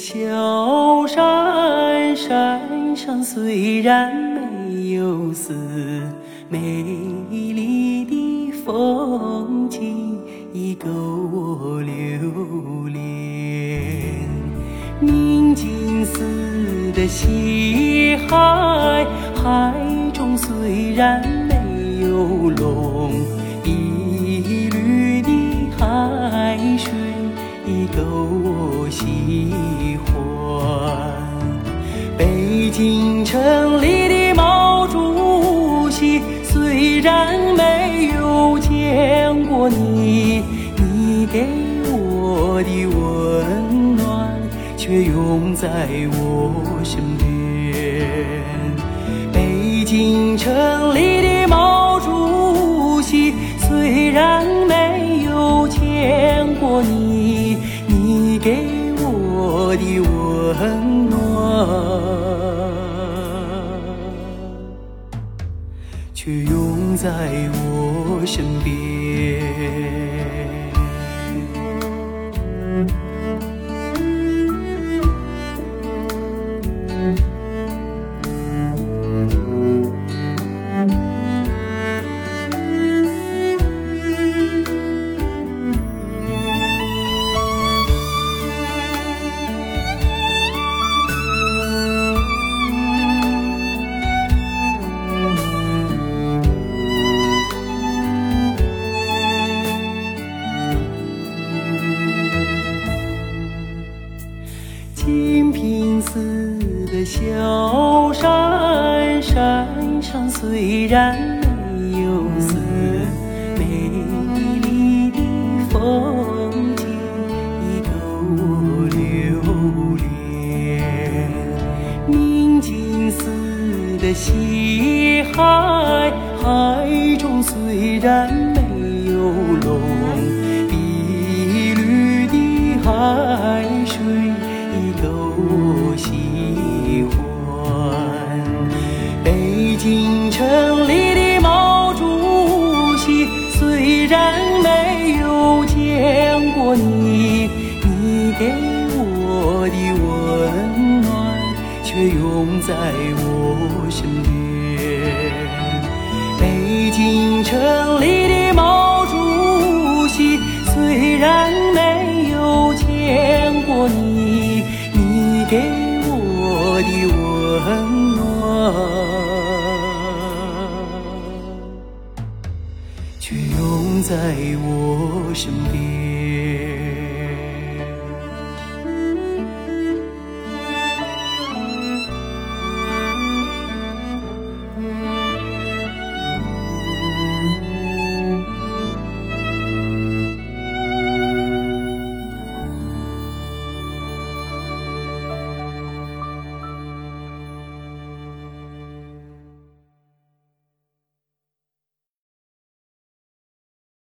小山，山上虽然没有寺，美丽的风景已够我留恋。明镜似的西海，海中虽然京城里的毛主席，虽然没有见过你，你给我的温暖却永在我身边。北京城里的毛主席，虽然没有见过你，你给我的温暖，在我身边。小山，山上虽然没有寺，美丽的风景已够我留恋。明镜似的西海，海中虽然没有龙，碧绿的海水已够我城里的毛主席，虽然没有见过你，你给我的温暖却永在我身边。北京城里的毛主席，虽然没有见过你，你给我的温暖，在我身边。